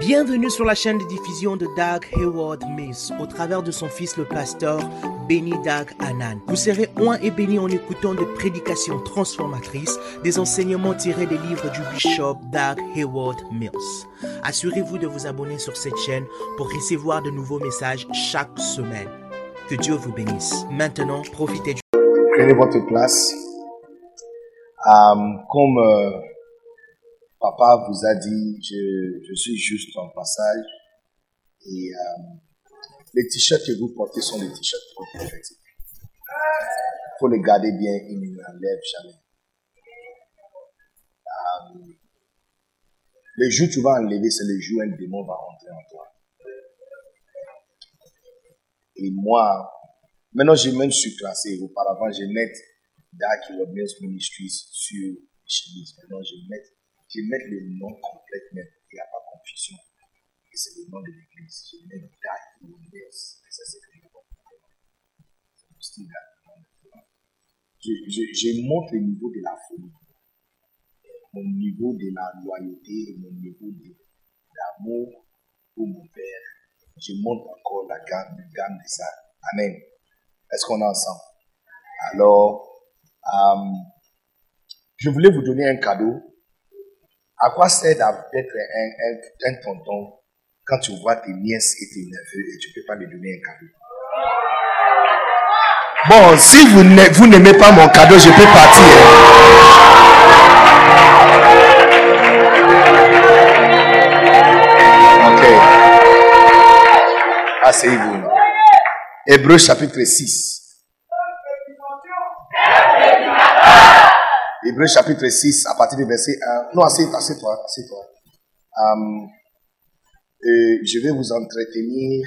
Bienvenue sur la chaîne de diffusion de Doug Hayward Mills au travers de son fils le pasteur Benny Doug Anan. Vous serez oint et béni en écoutant des prédications transformatrices, des enseignements tirés des livres du bishop Doug Hayward Mills. Assurez-vous de vous abonner sur cette chaîne pour recevoir de nouveaux messages chaque semaine. Que Dieu vous bénisse. Maintenant, profitez du... Prenez votre place. Euh, comme euh, papa vous a dit, je, je suis juste en passage. Et euh, les t-shirts que vous portez sont des t-shirts prophétiques. Il faut les garder bien, ils ne l'enlèvent jamais. Euh, le jour où tu vas enlever, c'est le jour où un démon va rentrer en toi. Et moi, maintenant j'ai même surclassé. Auparavant, je mets Dark Wellness Ministries sur les chemises. Maintenant, je mets, je mets le nom complet même. Il n'y a pas confusion. Et c'est le nom de l'église. Je mets Dark Wellness. Et ça, c'est le style je, je, je montre le niveau de la folie, mon niveau de la loyauté, mon niveau de l'amour pour mon Père. Je montre encore la gamme, la gamme de ça. Amen. Est-ce qu'on est ensemble? Alors, euh, je voulais vous donner un cadeau. À quoi sert d'être un, un, un, tonton quand tu vois tes nièces et tes neveux et tu ne peux pas lui donner un cadeau? Bon, si vous n'aimez pas mon cadeau, je peux partir. Ok. Asseyez-vous. Hébreu chapitre 6. Hébreu chapitre 6, à partir du verset 1. Non, assieds-toi, assieds-toi, assieds-toi. Um, je vais vous entretenir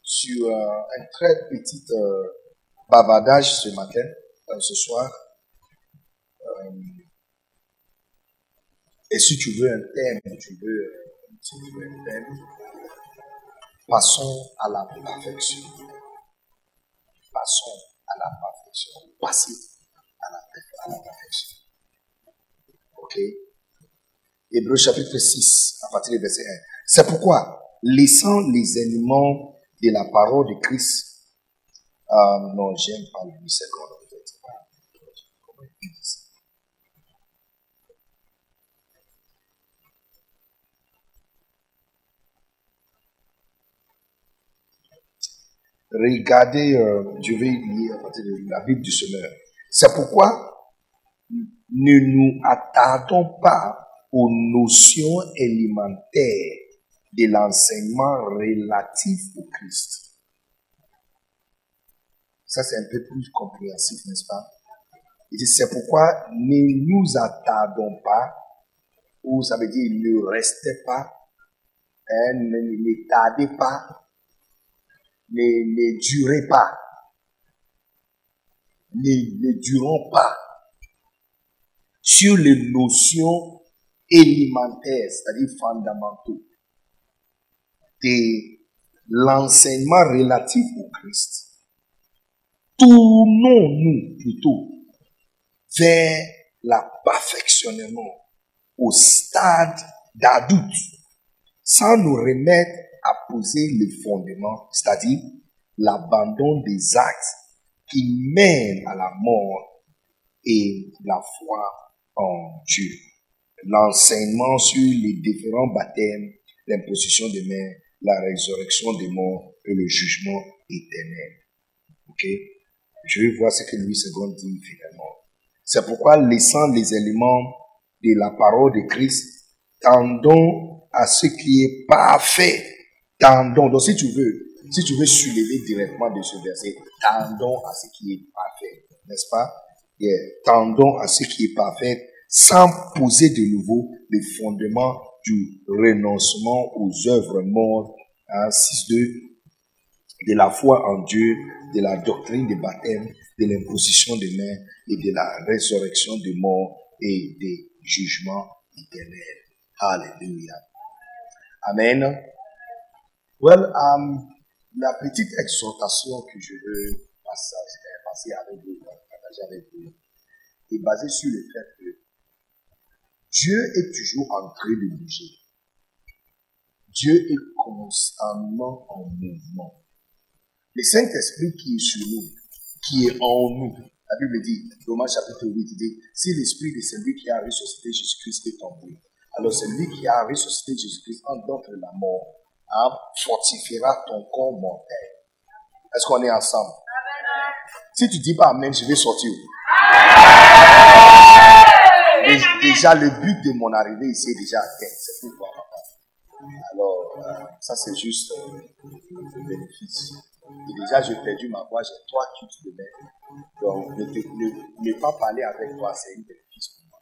sur uh, un très petit uh, bavardage ce matin, uh, ce soir. Um, et si tu veux un thème, tu veux, si tu veux un thème, passons à la perfection. Passons à la perfection. Passez à la, à la perfection. Ok Hébreu chapitre 6, à partir du verset 1. C'est pourquoi, laissant les éléments de la parole de Christ, euh, non, j'aime pas le 8 secondes en fait. Comment il dit ça Regardez, euh, je vais lire à partir de la Bible du Semeur. C'est pourquoi ne nous attardons pas aux notions élémentaires de l'enseignement relatif au Christ. Ça, c'est un peu plus compréhensif, n'est-ce pas? c'est pourquoi ne nous attardons pas, ou ça veut dire ne restez pas, hein, ne, tardez pas, ne, durez pas, ne durons pas sur les notions élémentaires, c'est-à-dire fondamentaux, de l'enseignement relatif au Christ. Tournons-nous plutôt vers la perfectionnement au stade d'adulte, sans nous remettre à poser les fondements, c'est-à-dire l'abandon des actes qui mènent à la mort et la foi en Dieu. L'enseignement sur les différents baptêmes, l'imposition des mains, la résurrection des morts et le jugement éternel. Ok? Je vais voir ce que Louis II dit finalement. C'est pourquoi, laissant les éléments de la parole de Christ, tendons à ce qui est parfait. Tendons. Donc, si tu veux, si tu veux soulever directement de ce verset, tendons à ce qui est parfait. N'est-ce pas? tendons à ce qui est parfait sans poser de nouveau les fondements du renoncement aux œuvres mortes, hein, 6.2, de la foi en Dieu, de la doctrine des baptêmes, de l'imposition des mains et de la résurrection des morts et des jugements éternels. Alléluia. Amen. Well, um, la petite exhortation que je veux passer, passer avec vous, partager avec vous, est basée sur le fait que Dieu est toujours en train de bouger. Dieu est constamment en mouvement. Le Saint-Esprit qui est sur nous, qui est en nous, la Bible dit, Romains chapitre 8, il dit, si l'esprit de celui qui a ressuscité Jésus-Christ est en vous, alors celui qui a ressuscité Jésus-Christ en d'entre la mort, hein, fortifiera ton corps mortel. Est-ce qu'on est ensemble? Si tu dis pas Amen, je vais sortir. Déjà, le but de mon arrivée ici est déjà atteint. C'est pourquoi. Alors, euh, ça c'est juste euh, le bénéfice. Et déjà, j'ai perdu ma voix, j'ai trois cultes de mer. Donc, ne, ne, pas parler avec toi, c'est un bénéfice pour moi.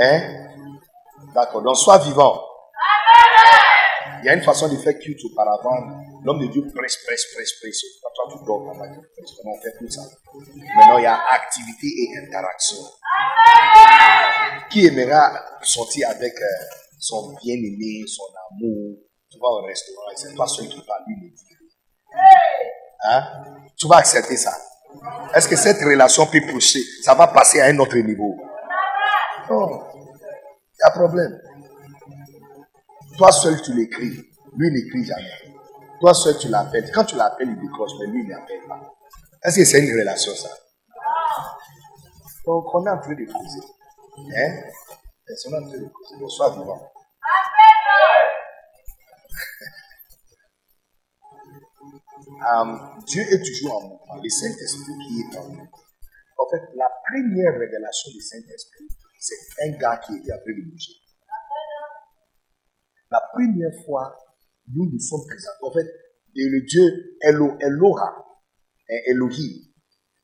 Hein? D'accord. Donc, sois vivant. Il y a une façon de faire culte auparavant. L'homme de Dieu presse, presse, presse, presse. Toi tu dors, on on fait tout ça. Maintenant, il y a activité et interaction. Qui aimera sortir avec euh, son bien-aimé, son amour? Tu vas au restaurant et c'est toi seul qui parle, lui le. Hein? Tu vas accepter ça. Est-ce que cette relation peut pousser? Ça va passer à un autre niveau. Non. Il y a problème. Toi seul, tu l'écris. Lui, n'écrit jamais. Toi seul, tu l'appelles. Quand tu l'appelles, il décroche, mais lui, il n'appelle pas. Est-ce que c'est une relation, ça? Donc, on est en train de causer. Hein? On est en train de causer. Donc, sois vivant. um, Dieu est toujours en mouvement. Le Saint-Esprit qui est en nous. En fait, la première révélation du Saint-Esprit, c'est un gars qui était train de bouger. La première fois, nous nous sommes présentés. En fait, le Dieu Elo, Elohim, Elohim,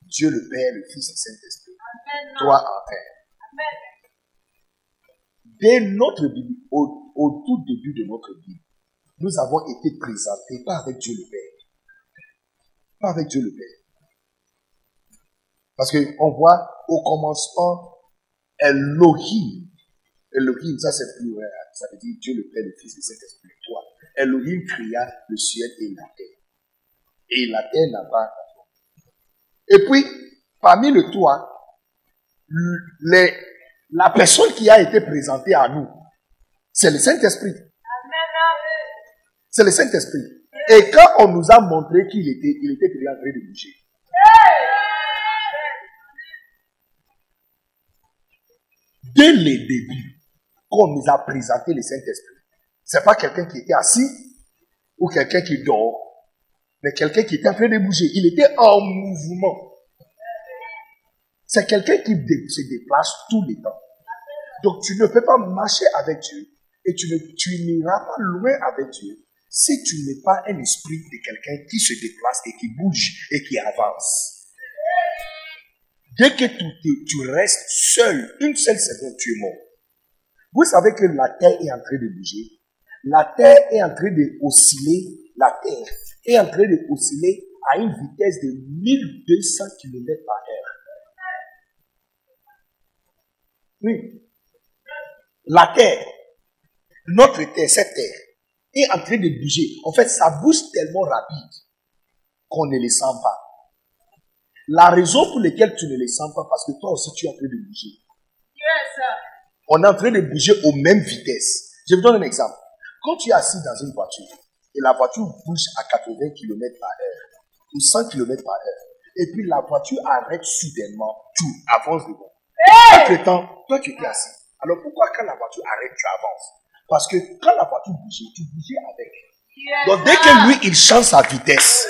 Dieu le Père, le Fils et le Saint-Esprit, toi en terre. Dès notre Bible, au, au, tout début de notre Bible, nous avons été présentés pas avec Dieu le Père, pas avec Dieu le Père. Parce qu'on voit au commencement Elohim. Elohim, ça c'est plus vrai. Ça veut dire Dieu le Père, le Fils et le Saint-Esprit. Toi. Elohim cria le ciel et la terre. Et la terre n'a pas Et puis, parmi le toit, les, la personne qui a été présentée à nous, c'est le Saint-Esprit. C'est le Saint-Esprit. Et quand on nous a montré qu'il était, il était déjà en train de bouger. Dès le début, quand on nous a présenté le Saint-Esprit, c'est pas quelqu'un qui était assis ou quelqu'un qui dort, mais quelqu'un qui était en train de bouger. Il était en mouvement. C'est quelqu'un qui se déplace tout le temps. Donc tu ne peux pas marcher avec Dieu et tu n'iras pas loin avec Dieu si tu n'es pas un esprit de quelqu'un qui se déplace et qui bouge et qui avance. Dès que tu, tu restes seul, une seule seconde, tu es mort. Vous savez que la terre est en train de bouger la Terre est en train de osciller, la Terre est en train de osciller à une vitesse de 1200 km par heure. Oui. La Terre, notre Terre, cette Terre, est en train de bouger. En fait, ça bouge tellement rapide qu'on ne les sent pas. La raison pour laquelle tu ne les sens pas, parce que toi aussi tu es en train de bouger. Yes. On est en train de bouger aux mêmes vitesses. Je vous donne un exemple. Quand tu es assis dans une voiture et la voiture bouge à 80 km par heure ou 100 km par heure, et puis la voiture arrête soudainement, tu avances devant. Entre temps, toi tu es assis. Alors pourquoi quand la voiture arrête, tu avances? Parce que quand la voiture bouge, tu bouges avec. Donc dès que lui, il change sa vitesse,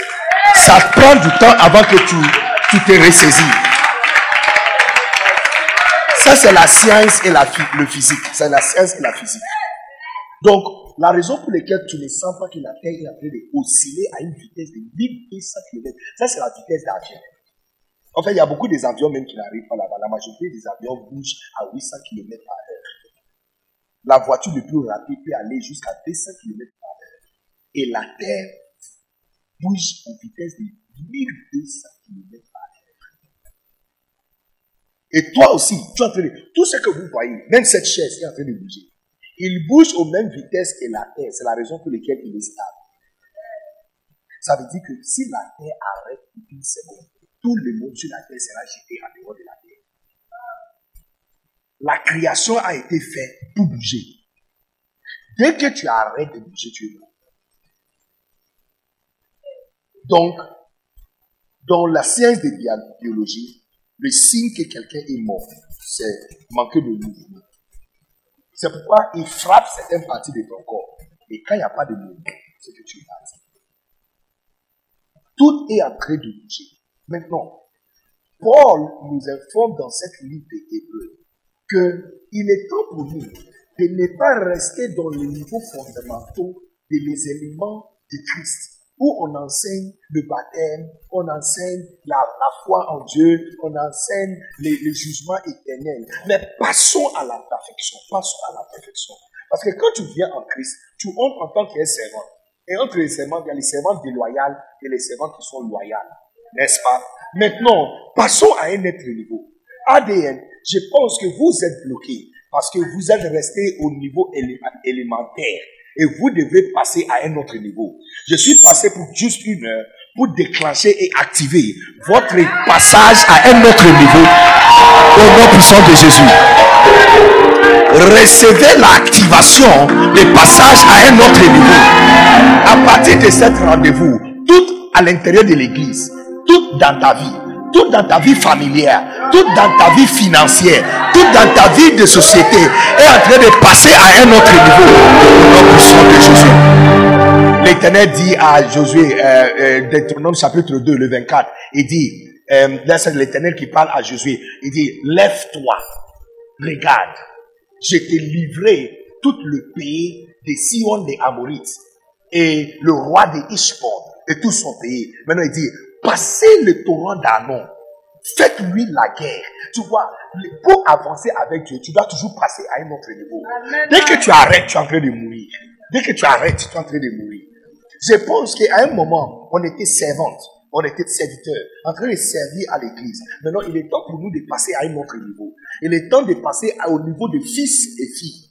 ça prend du temps avant que tu, tu te ressaisis. Ça, c'est la science et la, le physique. C'est la science et la physique. Donc, la raison pour laquelle tu ne sens pas que la Terre est en train d'osciller à une vitesse de 1800 km, ça c'est la vitesse d'avion. En fait, il y a beaucoup des avions même qui n'arrivent pas là-bas. La majorité des avions bougent à 800 km par heure. La voiture le plus rapide peut aller jusqu'à 200 km par heure. Et la Terre bouge à une vitesse de 1200 km par heure. Et toi aussi, tu es en train de... Tout ce que vous voyez, même cette chaise est en train de bouger. Il bouge aux mêmes vitesses que la Terre. C'est la raison pour laquelle il est stable. Ça veut dire que si la Terre arrête une seconde, tout le monde sur la Terre sera jeté en dehors de la Terre. La création a été faite pour bouger. Dès que tu arrêtes de bouger, tu es mort. Donc, dans la science de biologie, le signe que quelqu'un est mort, c'est manquer de mouvement. C'est pourquoi il frappe certaines parties de ton corps. Et quand il n'y a pas de mouvement, c'est que tu es parti. Tout est en train de bouger. Maintenant, Paul nous informe dans cette livre d'Hébreu qu'il est temps pour nous de ne pas rester dans les niveaux fondamentaux des éléments de Christ où on enseigne le baptême, on enseigne la, foi en Dieu, on enseigne les, jugements éternels. Mais passons à la perfection, passons à la perfection. Parce que quand tu viens en Christ, tu entres en tant qu'un servant. Et entre les servants, il y a les servants déloyaux et les servants qui sont loyaux. N'est-ce pas? Maintenant, passons à un autre niveau. ADN, je pense que vous êtes bloqué parce que vous êtes resté au niveau élémentaire et vous devez passer à un autre niveau. Je suis passé pour juste une heure pour déclencher et activer votre passage à un autre niveau au nom puissant de Jésus. Recevez l'activation des passages à un autre niveau. À partir de cet rendez-vous, tout à l'intérieur de l'église, tout dans ta vie, tout dans ta vie familière, tout dans ta vie financière, tout dans ta vie de société est en train de passer à un autre niveau. L'Éternel dit à Josué, euh, euh, chapitre 2, le 24, il dit, euh, là c'est l'Éternel qui parle à Josué, il dit, lève-toi, regarde, je t'ai livré tout le pays des Sion des Amorites et le roi de Ishbon et tout son pays. Maintenant il dit, passez le torrent d'Anon. Faites-lui la guerre. Tu vois, pour avancer avec Dieu, tu dois toujours passer à un autre niveau. Dès que tu arrêtes, tu es en train de mourir. Dès que tu arrêtes, tu es en train de mourir. Je pense qu'à un moment, on était servante, on était serviteur, en train de servir à l'église. Maintenant, il est temps pour nous de passer à un autre niveau. Il est temps de passer au niveau de fils et filles.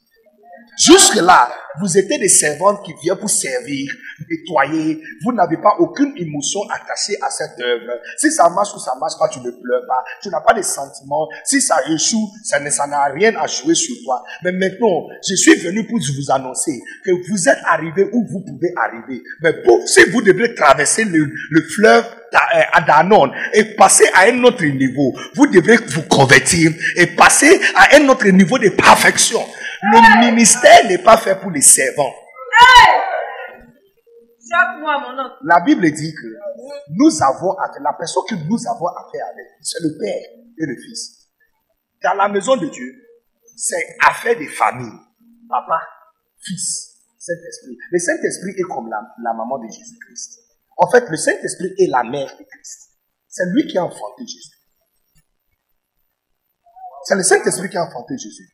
Jusque-là, vous étiez des servantes qui viennent pour servir, nettoyer. Vous n'avez pas aucune émotion attachée à cette œuvre. Si ça marche ou ça marche pas, tu ne pleures pas. Tu n'as pas de sentiments. Si ça échoue, ça n'a rien à jouer sur toi. Mais maintenant, je suis venu pour vous annoncer que vous êtes arrivé où vous pouvez arriver. Mais pour, si vous devez traverser le, le fleuve Adanon et passer à un autre niveau, vous devez vous convertir et passer à un autre niveau de perfection. Le ministère n'est pas fait pour les servants. La Bible dit que nous avons affaire, la personne que nous avons affaire avec, c'est le Père et le Fils. Dans la maison de Dieu, c'est affaire des familles. Papa, Fils, Saint-Esprit. Le Saint-Esprit est comme la, la maman de Jésus-Christ. En fait, le Saint-Esprit est la mère de Christ. C'est lui qui a enfanté Jésus. C'est le Saint-Esprit qui a enfanté Jésus.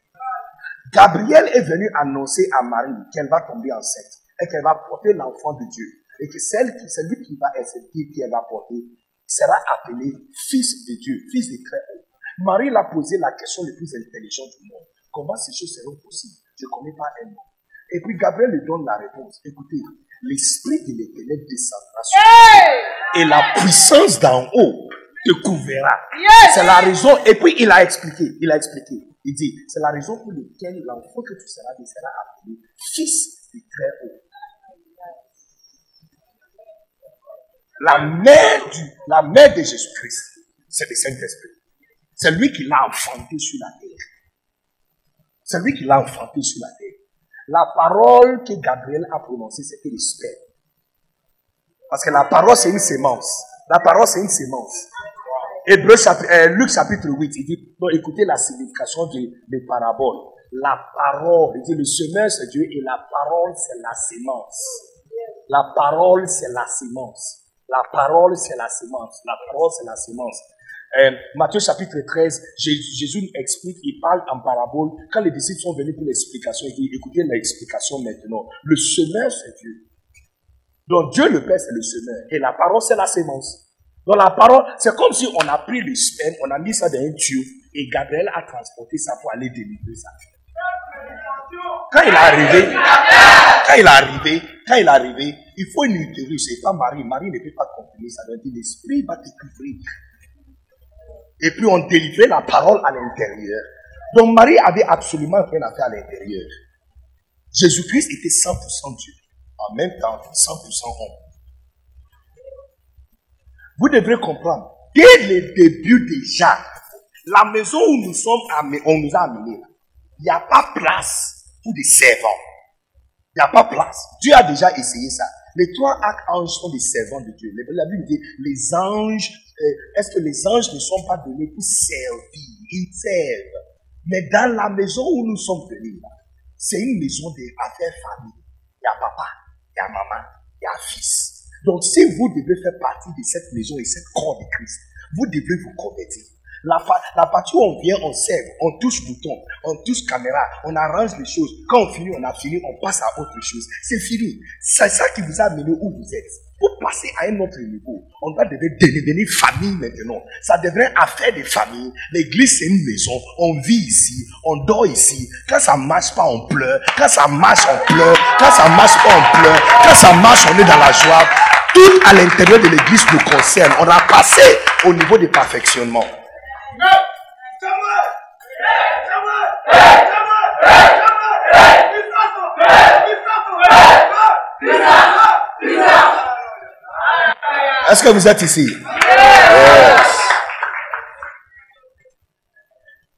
Gabriel est venu annoncer à Marie qu'elle va tomber enceinte et qu'elle va porter l'enfant de Dieu. Et que celle qui, celui qui va accepter, qui va porter, sera appelé fils de Dieu, fils de très haut. Marie l'a posé la question la plus intelligente du monde. Comment ces choses seront possibles? Je ne connais pas un mot. Et puis Gabriel lui donne la réponse. Écoutez, l'esprit de l'éternel descendra sur toi. Et la puissance d'en haut te couvrira. C'est la raison. Et puis il a expliqué. Il a expliqué. Il dit, c'est la raison pour laquelle l'enfant que tu seras, il sera appelé fils du très haut. La mère, du, la mère de Jésus-Christ, c'est le Saint-Esprit. C'est lui qui l'a enfanté sur la terre. C'est lui qui l'a enfanté sur la terre. La parole que Gabriel a prononcée, c'était le sperme. Parce que la parole, c'est une sémence. La parole, c'est une sémence. Hébreu chapitre, euh, Luc chapitre 8, il dit, écoutez la signification des, des paraboles. La parole, il dit, le semeur c'est Dieu et la parole c'est la sémence. La parole c'est la sémence. La parole c'est la sémence. La parole c'est la sémence. Euh, Matthieu chapitre 13, Jésus, Jésus explique, il parle en parabole. Quand les disciples sont venus pour l'explication, il dit, écoutez l'explication maintenant. Le semeur c'est Dieu. Donc Dieu le Père c'est le semeur et la parole c'est la sémence. Dans la parole, c'est comme si on a pris le sperme, on a mis ça dans un tube et Gabriel a transporté ça pour aller délivrer ça. Quand il est arrivé, quand il est arrivé, quand il est arrivé, il faut une utérus, c'est pas Marie. Marie ne peut pas comprendre ça. Dit l'esprit va te couvrir. Et puis on délivrait la parole à l'intérieur. Donc Marie avait absolument rien à faire à l'intérieur. Jésus-Christ était 100% Dieu, en même temps 100% homme. Vous devrez comprendre, dès le début déjà, la maison où nous sommes, on nous a amenés, il n'y a pas place pour des servants. Il n'y a pas place. Dieu a déjà essayé ça. Les trois archanges sont des servants de Dieu. La Bible dit, les anges, euh, est-ce que les anges ne sont pas donnés pour servir? Ils servent. Mais dans la maison où nous sommes venus, c'est une maison d'affaires famille. Il y a papa, y a maman, il y a fils. Donc si vous devez faire partie de cette maison et cette corps de Christ, vous devez vous convertir. La, la partie où on vient, on sert, on touche bouton, on touche caméra, on arrange les choses. Quand on finit, on a fini, on passe à autre chose. C'est fini. C'est ça qui vous a amené où vous êtes. Pour passer à un autre niveau, on doit devenir famille maintenant. Ça devrait affaire des familles. L'église, c'est une maison. On vit ici, on dort ici. Quand ça marche pas, on pleure. Quand ça marche, on pleure. Quand ça marche pas, on pleure. Quand ça marche, on est dans la joie. Tout à l'intérieur de l'église nous concerne. On a passé au niveau du perfectionnement. Est-ce que vous êtes ici?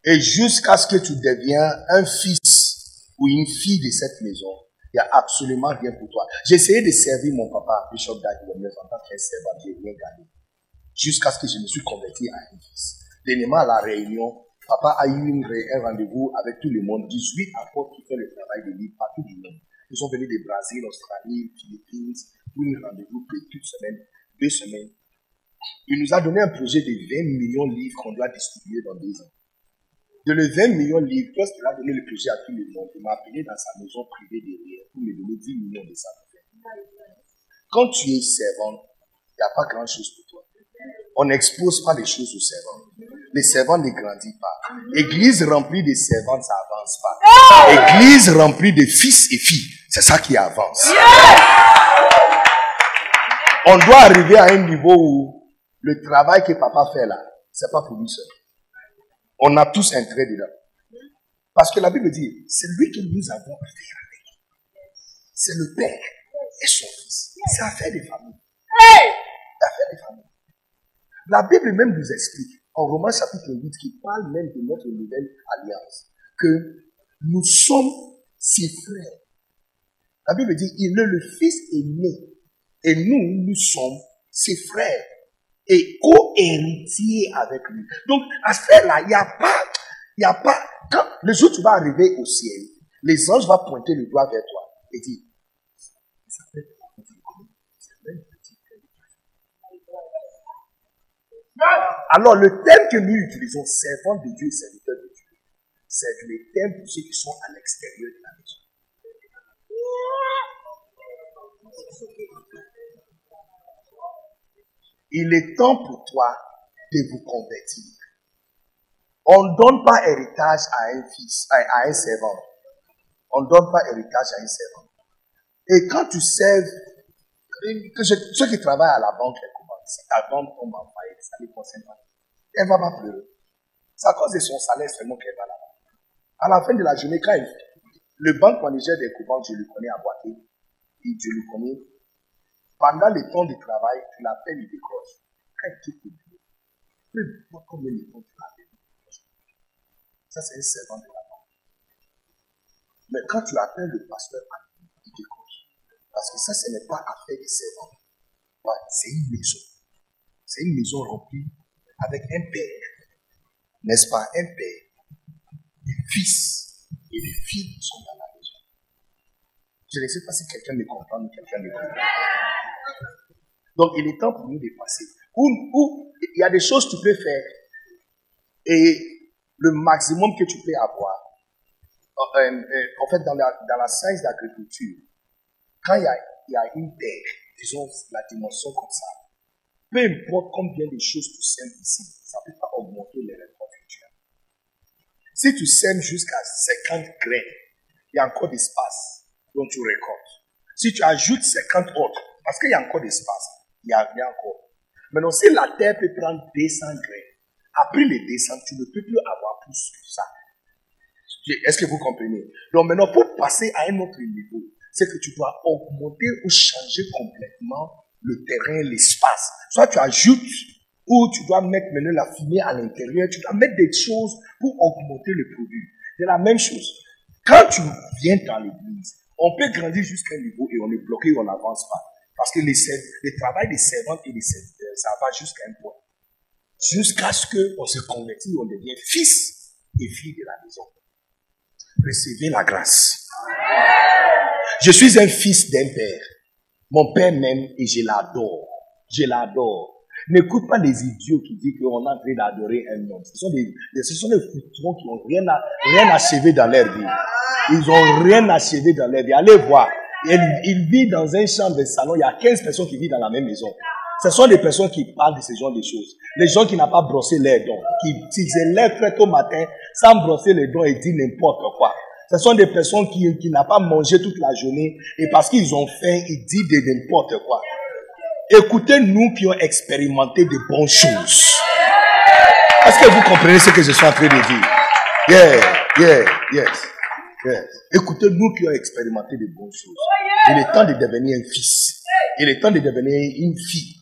Et jusqu'à ce que tu deviens un fils ou une fille de cette maison, il n'y a absolument rien pour toi. J'ai essayé de servir mon papa, Bishop Dadi, en tant qu'un servant, j'ai rien gagné. Jusqu'à ce que je me suis converti à un fils. Dernièrement, à la réunion, papa a eu un rendez-vous avec tout le monde, 18 apôtres qui font le travail de livre partout du monde. Ils sont venus de Brésil, Australie, Philippines, pour un rendez-vous toute semaine, deux semaines. Il nous a donné un projet de 20 millions de livres qu'on doit distribuer dans deux ans. De les 20 millions de livres, lorsqu'il a donné le projet à tout le monde, il m'a appelé dans sa maison privée derrière pour me donner 10 millions de ça. Quand tu es servant, il n'y a pas grand-chose pour toi. On n'expose pas les choses aux servants. Les servants ne grandissent pas. Église remplie de servants, ça avance pas. Église remplie de fils et filles, c'est ça qui avance. On doit arriver à un niveau où le travail que papa fait là, c'est pas pour lui seul. On a tous un trait dedans. Parce que la Bible dit, c'est lui que nous avons affaire avec. C'est le Père et son Fils. C'est affaire des familles. C'est affaire des familles. La Bible même nous explique, en Romains chapitre 8, qui parle même de notre nouvelle alliance, que nous sommes ses frères. La Bible dit, il est le Fils aimé. Et nous, nous sommes ses frères. Et co-héritiers avec lui. Donc, à ce fait-là, il n'y a pas, il n'y a pas, quand le jour où tu vas arriver au ciel, les anges vont pointer le doigt vers toi et dire, Alors, le thème que nous utilisons, servant de Dieu et serviteur de Dieu, c'est le thème pour ceux qui sont à l'extérieur de la maison. Il est temps pour toi de vous convertir. On ne donne pas héritage à un fils, à, un servant. On ne donne pas héritage à un servant. Et quand tu serves, ceux qui travaillent à la banque, si ta banque tombe en faillite, ça ne concerne pas. Elle ne va pas pleurer. C'est à cause de son salaire seulement qu'elle va là-bas. À la fin de la journée, quand le banque manager des coupantes, je le connais à boîte, et je le connais. Pendant le temps de travail, tu l'appelles, il décroche. Quand quitte le bureau, peu importe combien de temps tu l'appelles, Ça, c'est un servant de la banque. Mais quand tu appelles le pasteur, il décroche. Parce que ça, ce n'est pas affaire de servant. c'est une maison. C'est une maison remplie avec un père, n'est-ce pas? Un père, des fils et des filles sont dans. Je ne sais pas si quelqu'un me comprend ou quelqu'un me comprend. Donc il est temps pour nous de passer. Où, il y a des choses que tu peux faire et le maximum que tu peux avoir. Euh, euh, euh, en fait, dans la, dans la science d'agriculture, quand il y, a, il y a une terre, disons la dimension comme ça, peu importe combien de choses tu sèmes ici, ça ne peut pas augmenter les récoltes futures. Si tu sèmes jusqu'à 50 graines, il y a encore d'espace dont tu récoltes. Si tu ajoutes 50 autres, parce qu'il y a encore d'espace, il y a rien encore. Maintenant, si la terre peut prendre 200 graines, après les 200, tu ne peux plus avoir plus que ça. Est-ce que vous comprenez? Donc maintenant, pour passer à un autre niveau, c'est que tu dois augmenter ou changer complètement le terrain, l'espace. Soit tu ajoutes ou tu dois mettre maintenant la fumée à l'intérieur, tu dois mettre des choses pour augmenter le produit. C'est la même chose. Quand tu viens dans l'église, on peut grandir jusqu'à un niveau et on est bloqué, on n'avance pas. Parce que le travail des servantes et des serviteurs, ça va jusqu'à un point. Jusqu'à ce qu'on se convertit, on devient fils et fille de la maison. Recevez la grâce. Je suis un fils d'un père. Mon père m'aime et je l'adore. Je l'adore. N'écoute pas les idiots qui disent qu'on est en train d'adorer un homme. Ce sont des, ce sont des foutrons qui n'ont rien, rien achevé dans leur vie. Ils n'ont rien achevé dans leur vie. Allez voir. Il, il, vit dans un champ de salon. Il y a 15 personnes qui vivent dans la même maison. Ce sont des personnes qui parlent de ce genre de choses. Les gens qui n'ont pas brossé leurs dents, qui se lèvent très tôt matin sans brosser les dents et disent n'importe quoi. Ce sont des personnes qui, qui n'ont pas mangé toute la journée et parce qu'ils ont faim, ils disent de n'importe quoi. Écoutez-nous qui ont expérimenté de bonnes choses. Est-ce que vous comprenez ce que je suis en train de dire? Yeah, yeah, yes, yes. Écoutez-nous qui ont expérimenté de bonnes choses. Il est temps de devenir un fils. Il est temps de devenir une fille.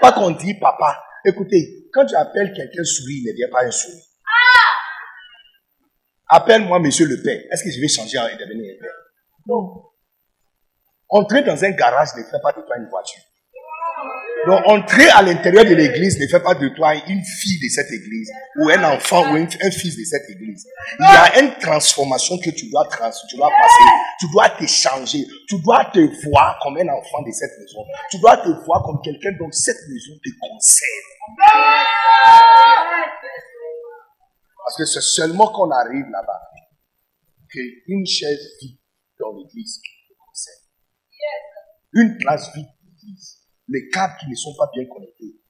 Pas qu'on dit papa. Écoutez, quand tu appelles quelqu'un souris, il ne devient pas un souris. Appelle-moi monsieur le père. Est-ce que je vais changer et devenir un père? Non. Entrer dans un garage ne fait pas de toi une voiture. Donc, entrer à l'intérieur de l'église ne fait pas de toi une fille de cette église, ou un enfant, ou un, fils de cette église. Il y a une transformation que tu dois, trans, tu dois passer. Tu dois te changer. Tu dois te voir comme un enfant de cette maison. Tu dois te voir comme quelqu'un dont cette maison te concerne. Parce que c'est seulement qu'on arrive là-bas qu'une chaise vide dans l'église te concerne. Une place l'église les câbles qui ne sont pas bien connectés,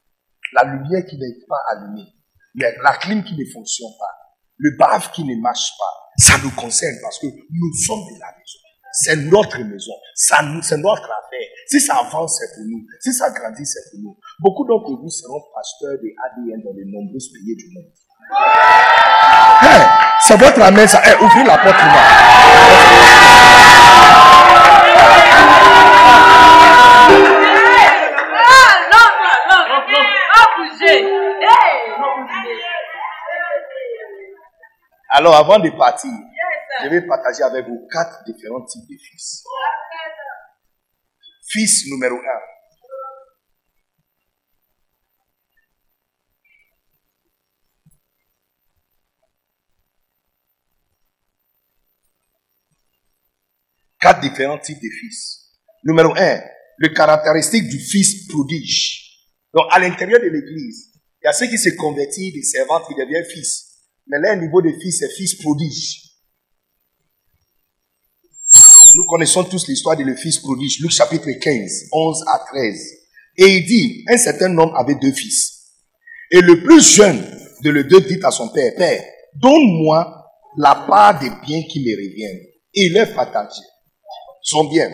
la lumière qui n'est pas allumée, la clim qui ne fonctionne pas, le bave qui ne marche pas, ça nous concerne parce que nous sommes de la maison. C'est notre maison. C'est notre affaire. Si ça avance, c'est pour nous. Si ça grandit, c'est pour nous. Beaucoup d'entre vous seront pasteurs de ADN dans les nombreux pays du monde. c'est votre amen, ça. ouvrez la porte Alors, avant de partir, je vais partager avec vous quatre différents types de fils. Fils numéro un. Quatre différents types de fils. Numéro un, le caractéristique du fils prodige. Donc, à l'intérieur de l'église, il y a ceux qui se convertissent des servantes qui deviennent fils. Mais là, niveau de fils, c'est fils prodige. Nous connaissons tous l'histoire de le fils prodige, Luc chapitre 15, 11 à 13. Et il dit, un certain homme avait deux fils. Et le plus jeune de les deux dit à son père, Père, donne-moi la part des biens qui me reviennent. Et il leur partagé son bien.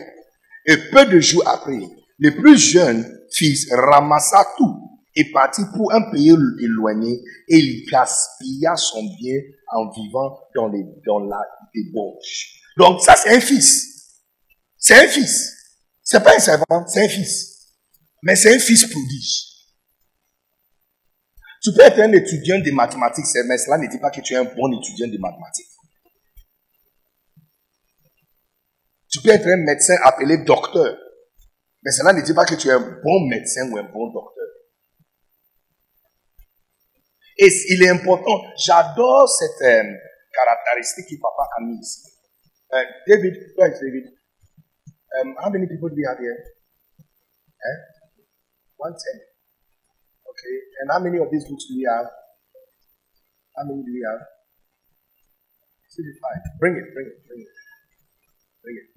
Et peu de jours après, le plus jeune fils ramassa tout est parti pour un pays éloigné et il gaspilla son bien en vivant dans, les, dans la débauche. Donc ça, c'est un fils. C'est un fils. C'est pas un servant, c'est un fils. Mais c'est un fils prodige. Tu peux être un étudiant de mathématiques, mais cela ne dit pas que tu es un bon étudiant de mathématiques. Tu peux être un médecin appelé docteur, mais cela ne dit pas que tu es un bon médecin ou un bon docteur. Et il est important, j'adore cette euh, caractéristique que papa a mise. Uh, David, where is David? Um, how many people do we have here? Eh? One ten. Okay. And how many of these books do we have? How many do we have? Sixty-five. Bring it, bring it, bring it. Bring it.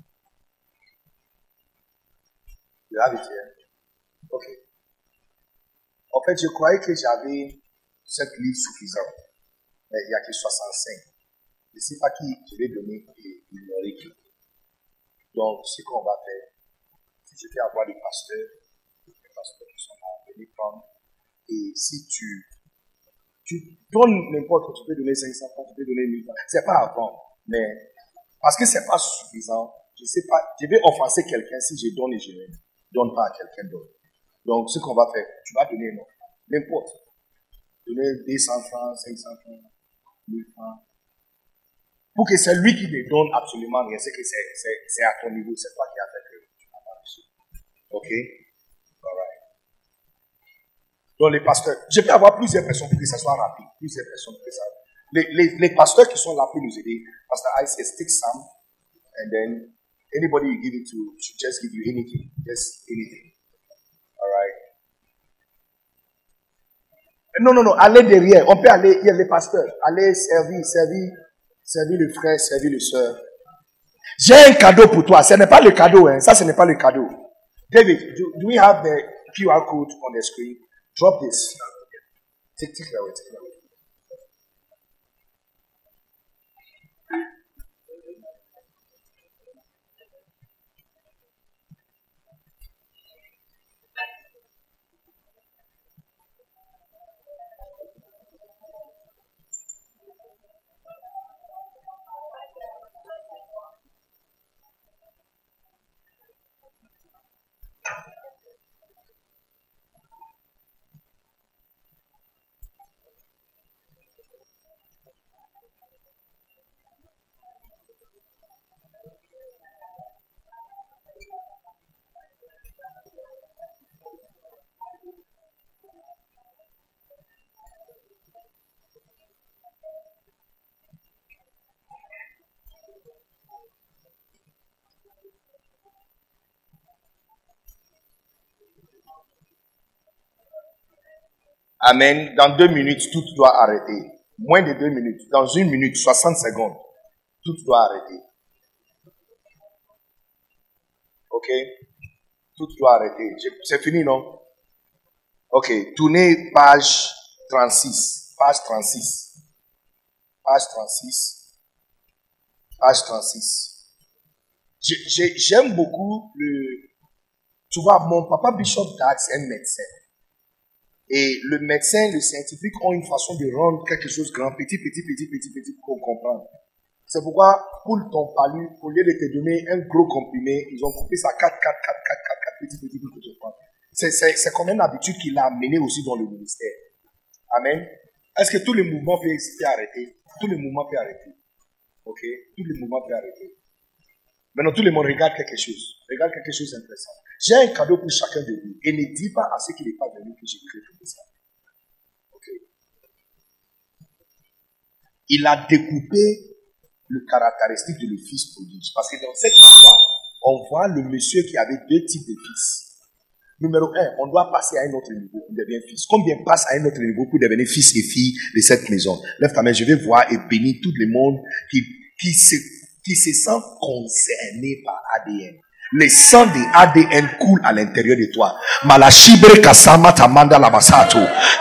You have it here. Okay. En fait, je croyais que j'avais cette livre suffisant. Mais il n'y a que 65. Je ne sais pas qui je vais donner et m'aurait écrit. Donc, ce qu'on va faire, c'est je vais avoir des pasteurs, des pasteurs qui sont là, venir prendre. Et si tu, tu donnes n'importe tu peux donner 500 francs, tu peux donner 1000 francs. C'est pas avant. Mais parce que c'est pas suffisant, je sais pas, je vais offenser quelqu'un si je donne et je ne donne pas à quelqu'un d'autre. Donc, ce qu'on va faire, tu vas donner non, n'importe. Donner 200 francs, 500 francs, 1000 francs. Pour que c'est lui qui te donne absolument rien, c'est que c'est à ton niveau, c'est toi qui as fait que tu n'as pas reçu. Ok? Alright. Donc, les pasteurs, je peux avoir plusieurs personnes pour que ça soit rapide, plusieurs personnes pour que ça les, les, les, pasteurs qui sont là pour nous aider, Pastor Isaac, stick some, and then anybody you give it to should just give you anything, just anything. Non, non, non, allez derrière. On peut aller, il y a les pasteurs. Allez servir, servir, servir le frère, servir le soeur. J'ai un cadeau pour toi. Ce n'est pas le cadeau, hein. Ça, ce n'est pas le cadeau. David, do, we have the QR code on the screen? Drop this. Take it away, take it away. Amen. Dans deux minutes, tout doit arrêter. Moins de deux minutes. Dans une minute, 60 secondes, tout doit arrêter. Ok? Tout doit arrêter. C'est fini, non? Ok. Tournez page 36. Page 36. Page 36. Page 36. J'aime beaucoup le... Tu vois, mon papa Bishop Dax est un médecin. Et le médecin, le scientifique ont une façon de rendre quelque chose grand, petit, petit, petit, petit, petit, pour comprendre. C'est pourquoi, pour ton palu, au lieu de te donner un gros comprimé, ils ont coupé ça 4, 4, 4, 4, 4, 4, petit, petit, pour que tu comprennes. C'est comme une habitude qu'il a amené aussi dans le ministère. Amen. Est-ce que tous les mouvements peuvent arrêter Tous les mouvements peuvent arrêter. Ok? Tous les mouvements peuvent arrêter. Maintenant, tout le monde regarde quelque chose. Regarde quelque chose d'intéressant. J'ai un cadeau pour chacun de vous. Et ne dis pas à ceux qui n'est pas venu que j'ai créé tout ça. Ok. Il a découpé le caractéristique de le fils prodige. Parce que dans cette histoire, on voit le monsieur qui avait deux types de fils. Numéro un, on doit passer à un autre niveau pour devenir fils. Combien passe à un autre niveau pour devenir fils et fille de cette maison? Lève ta main, je vais voir et bénir tout le monde qui, qui, se, qui se sent concerné par ADN. Le sang de ADN coule à l'intérieur de toi.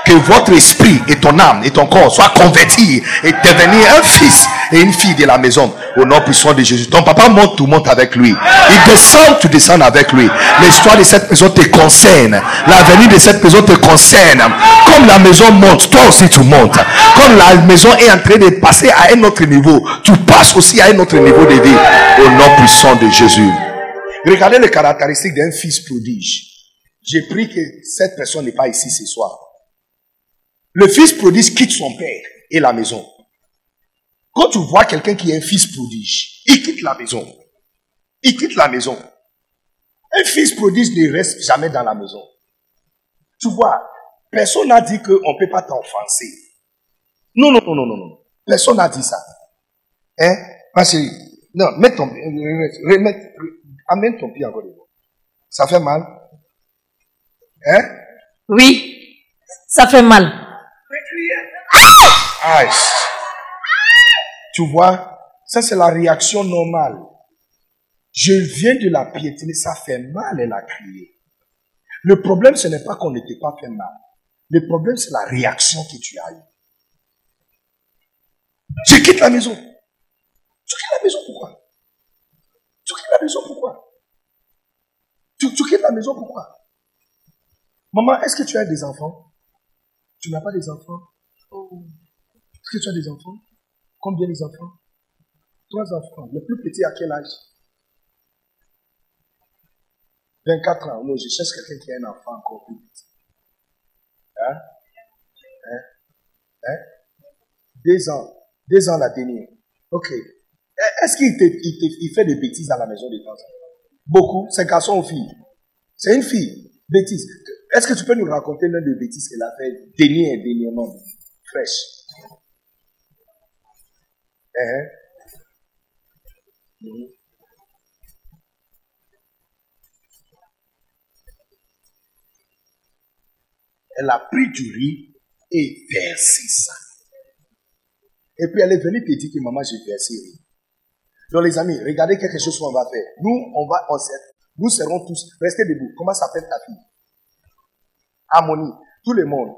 Que votre esprit et ton âme et ton corps soient convertis et devenir un fils et une fille de la maison. Au nom puissant de Jésus. Ton papa monte, tu montes avec lui. Il descend, tu descends avec lui. L'histoire de cette maison te concerne. L'avenir de cette maison te concerne. Comme la maison monte, toi aussi tu montes. Comme la maison est en train de passer à un autre niveau, tu passes aussi à un autre niveau de vie. Au nom puissant de Jésus. Regardez les caractéristiques d'un fils prodige. J'ai pris que cette personne n'est pas ici ce soir. Le fils prodige quitte son père et la maison. Quand tu vois quelqu'un qui est un fils prodige, il quitte la maison. Il quitte la maison. Un fils prodige ne reste jamais dans la maison. Tu vois, personne n'a dit qu'on ne peut pas t'offenser. Non, non, non, non, non. Personne n'a dit ça. Hein? Parce que, non, mets ton, remets, Amène ton pied encore devant. Ça fait mal Hein? Oui, ça fait mal. Aïe. Tu vois, ça c'est la réaction normale. Je viens de la piétiner, ça fait mal, elle a crié. Le problème, ce n'est pas qu'on ne t'ait pas fait mal. Le problème, c'est la réaction que tu as eue. Tu quittes la maison. Tu quittes la maison la maison pourquoi? Tu, quittes la maison pourquoi? Maman, est-ce que tu as des enfants? Tu n'as pas des enfants? Oh. Est-ce que tu as des enfants? Combien des enfants? Trois enfants. Le plus petit à quel âge? 24 ans. Non, je cherche quelqu'un qui a un enfant encore plus petit. Hein? Hein? Hein? Deux ans. Deux ans la dernière. Ok. Est-ce qu'il il fait des bêtises à la maison de temps Beaucoup. C'est garçon ou fille C'est une fille. Bêtise. Est-ce que tu peux nous raconter l'un des bêtises qu'elle a fait dernier, dernièrement Fraîche. Hein? Mhm. Elle a pris du riz et versé ça. Et puis elle est venue te dire que maman, j'ai versé riz. Donc les amis, regardez quelque chose qu'on va faire. Nous, on va, on nous serons tous, restez debout. Comment s'appelle ta fille? Harmonie. Tout le monde.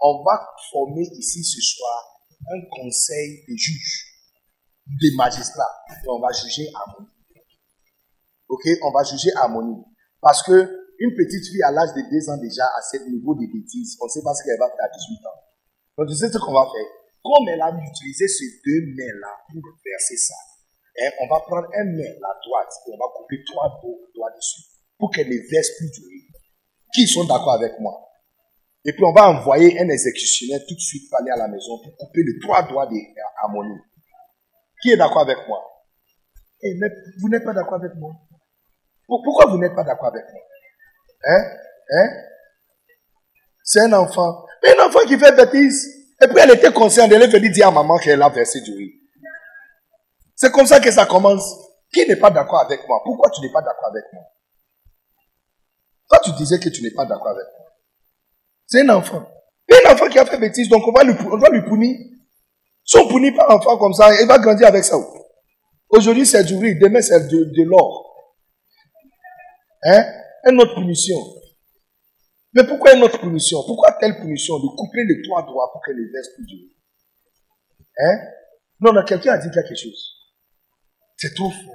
On va former ici ce soir un conseil de juges, de magistrats. Et on va juger Harmonie. Ok? On va juger Harmonie. Parce que une petite fille à l'âge de 2 ans déjà à ce niveau de bêtises, on ne sait pas ce qu'elle va faire à 18 ans. Donc tu sais ce qu'on va faire? Comme elle a utilisé ces deux mains-là pour verser ça, on va prendre un main, la droite, et on va couper trois doigts dessus pour qu'elle ne verse plus du riz. Qui sont d'accord avec moi? Et puis on va envoyer un exécutionnaire tout de suite aller à la maison pour couper les trois doigts de Harmonie. Qui est d'accord avec moi? Eh, Vous n'êtes pas d'accord avec moi Pourquoi vous n'êtes pas d'accord avec moi? Hein? Hein? C'est un enfant. un enfant qui fait bêtise. Et puis elle était consciente, elle est venue dire à maman qu'elle a versé du riz. C'est comme ça que ça commence. Qui n'est pas d'accord avec moi? Pourquoi tu n'es pas d'accord avec moi? Toi, tu disais que tu n'es pas d'accord avec moi. C'est un enfant. Un enfant qui a fait bêtise, donc on va lui, on va punir. Si on ne punit pas l'enfant comme ça, il va grandir avec ça. Aujourd'hui, c'est du riz, demain, c'est de, l'or. Hein? Une autre punition. Mais pourquoi une autre punition? Pourquoi telle punition? De couper les trois doigts pour que les verse plus dur. Hein? Non, non, quelqu'un a dit quelque chose. C'est trop fort.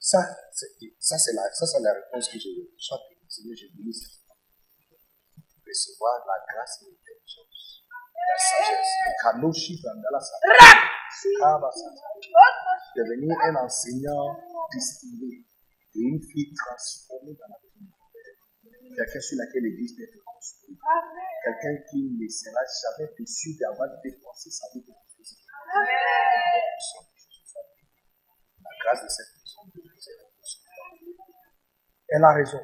Ça, c'est, ça, c'est la, ça, c'est la réponse que je veux. Soit Seigneur, je bénis cette Recevoir la grâce et l'intelligence. La sagesse. Le. Devenir un enseignant distingué et une fille transformée dans la quelqu'un sur laquelle l'Église peut être construite, quelqu'un qui ne sera jamais déçu d'avoir dépensé sa vie pour Christ. Grâce de cette personne Elle a raison.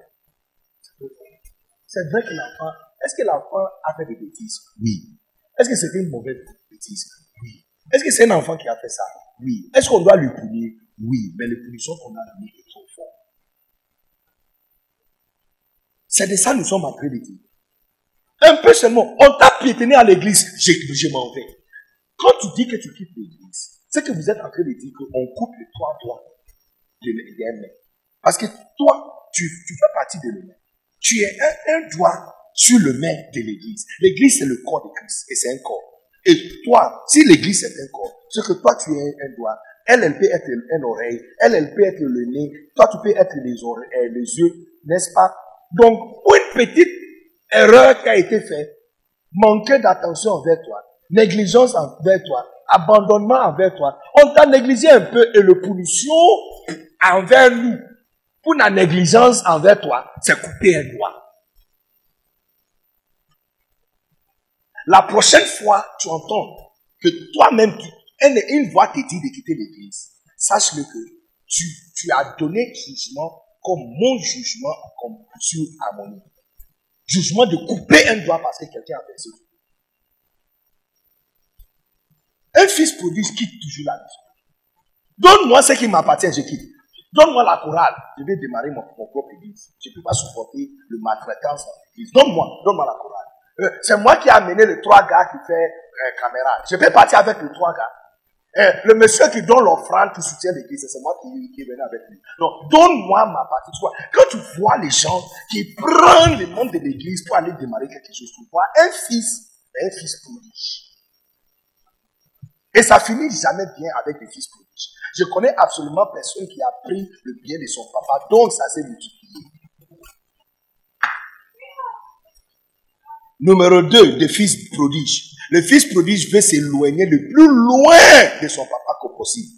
C'est vrai que l'enfant, est-ce que l'enfant a fait des bêtises? Oui. Est-ce que c'était une mauvaise bêtise? Oui. Est-ce que c'est un enfant qui a fait ça? Oui. Est-ce qu'on doit lui punir? Oui. Mais les punitions qu'on a données est trop fort. C'est de ça que nous sommes en train de dire. Un peu seulement, on t'a piétiné à l'église, je, m'en vais. Quand tu dis que tu quittes l'église, c'est que vous êtes en train de dire qu'on coupe les trois doigts de l'humain. Parce que toi, tu, fais partie de l'humain. Tu es un, doigt sur le main de l'église. L'église, c'est le corps de Christ et c'est un corps. Et toi, si l'église est un corps, c'est que toi, tu es un doigt. Elle, elle peut être une oreille. Elle, elle peut être le nez. Toi, tu peux être les, oreilles, les yeux, n'est-ce pas? Donc, une petite erreur qui a été faite, manquer d'attention envers toi, négligence envers toi, abandonnement envers toi, on t'a négligé un peu et le punition envers nous pour la négligence envers toi, c'est couper un doigt. La prochaine fois, tu entends que toi-même, une, voix te dit de quitter l'église, sache-le que tu, as donné jugement comme mon jugement comme sur harmonie. Jugement de couper un doigt parce que quelqu'un a versé Un fils prodige quitte toujours la maison. Donne-moi ce qui m'appartient, je quitte. Donne-moi la chorale, je vais démarrer mon, propre église. Je ne peux pas supporter le maltraitance dans l'église. Donne-moi, donne-moi la chorale. Euh, c'est moi qui ai amené les trois gars qui fait euh, caméra. Je vais partir avec les trois gars. Eh, le monsieur qui donne l'offrande, qui soutient l'église, c'est moi qui, qui venu avec lui. Non, donne-moi ma partie. quand tu vois les gens qui prennent le monde de l'église pour aller démarrer quelque chose, tu vois un fils, un fils prodige. Et ça finit jamais bien avec des fils prodiges. Je connais absolument personne qui a pris le bien de son papa, donc ça s'est multiplié. Numéro 2, des fils prodiges. Le fils prodige veut s'éloigner le plus loin de son papa que possible.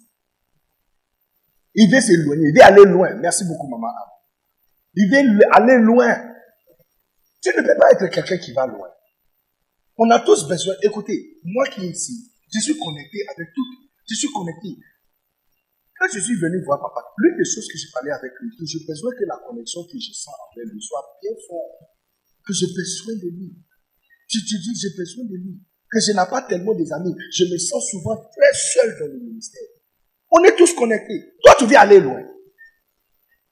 Il veut s'éloigner, il veut aller loin. Merci beaucoup, maman. Il veut aller loin. Tu ne peux pas être quelqu'un qui va loin. On a tous besoin. Écoutez, moi qui est ici, je suis connecté avec tout. Je suis connecté. Quand je suis venu voir papa, l'une des choses que j'ai parlé avec lui, que j'ai besoin que la connexion que je sens avec lui soit bien forte. Que j'ai besoin de lui. Je te dis, j'ai besoin de lui. Que je n'ai pas tellement des amis. Je me sens souvent très seul dans le ministère. On est tous connectés. Toi, tu veux aller loin.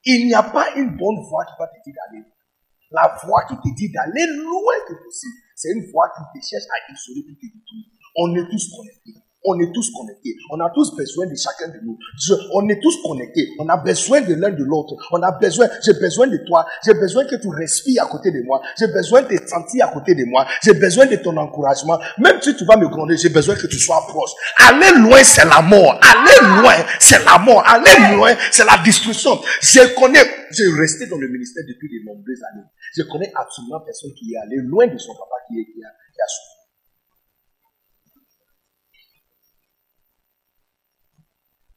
Il n'y a pas une bonne voix qui va te dire d'aller loin. La voix qui te dit d'aller loin que possible, c'est une voix qui te cherche à isoler pour te détruire. On est tous connectés. On est tous connectés. On a tous besoin de chacun de nous. on est tous connectés. On a besoin de l'un de l'autre. On a besoin, j'ai besoin de toi. J'ai besoin que tu respires à côté de moi. J'ai besoin de te sentir à côté de moi. J'ai besoin de ton encouragement. Même si tu vas me gronder, j'ai besoin que tu sois proche. Aller loin, c'est la mort. Aller loin, c'est la mort. Aller loin, c'est la destruction. Je connais, j'ai resté dans le ministère depuis de nombreuses années. Je connais absolument personne qui est allé loin de son papa qui, est, qui a, qui a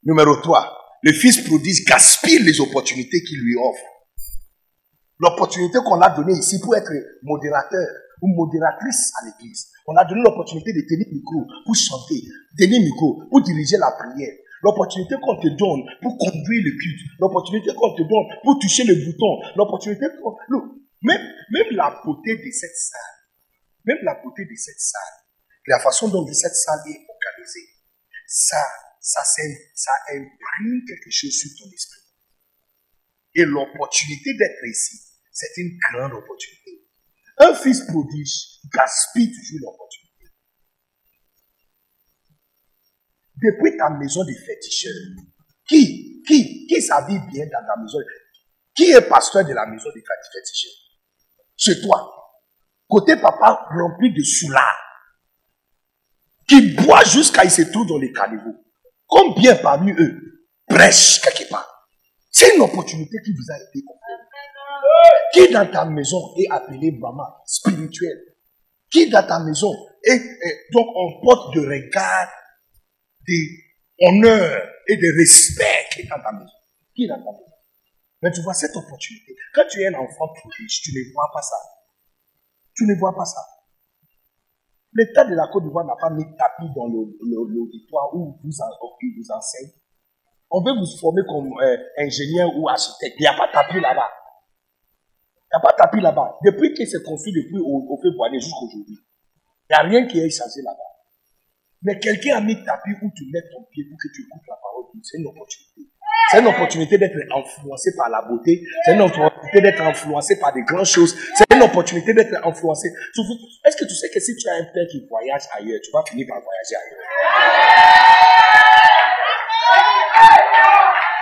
Numéro 3, le fils prodige gaspille les opportunités qu'il lui offre. L'opportunité qu'on a donnée ici pour être modérateur ou modératrice à l'église. On a donné l'opportunité de tenir le micro pour chanter, tenir le micro pour diriger la prière. L'opportunité qu'on te donne pour conduire le culte. L'opportunité qu'on te donne pour toucher le bouton. L'opportunité qu'on... Même, même la beauté de cette salle, même la beauté de cette salle, la façon dont cette salle est organisée, ça ça, ça imprime quelque chose sur ton esprit. Et l'opportunité d'être ici, c'est une grande opportunité. Un fils prodige gaspille toujours l'opportunité. Depuis ta maison de féticheur, qui, qui, qui s'habille bien dans ta maison Qui est pasteur de la maison de féticheur? Chez toi. Côté papa rempli de soulard. Qui boit jusqu'à il se trouve dans les caniveaux. Combien parmi eux prêchent quelque part C'est une opportunité qui vous a été offerte. Qui dans ta maison est appelé maman spirituelle? Qui dans ta maison est, donc on porte de regard, d'honneur et de respect qui est dans ta maison Qui dans ta maison? Mais tu vois cette opportunité. Quand tu es un enfant prodige, tu ne vois pas ça. Tu ne vois pas ça. L'État de la Côte d'Ivoire n'a pas mis tapis dans l'auditoire où vous, vous enseigne. On veut vous former comme euh, ingénieur ou architecte. Il n'y a pas tapis là-bas. Il n'y a pas tapis là-bas. Depuis qu'il s'est construit depuis au, au jusqu'à aujourd'hui, il n'y a rien qui ait changé là-bas. Mais quelqu'un a mis tapis où tu mets ton pied pour que tu écoutes la parole. C'est une opportunité. C'est une opportunité d'être influencé par la beauté. C'est une opportunité d'être influencé par des grandes choses. C'est une opportunité d'être influencé. Est-ce que tu sais que si tu as un père qui voyage ailleurs, tu vas finir par voyager ailleurs?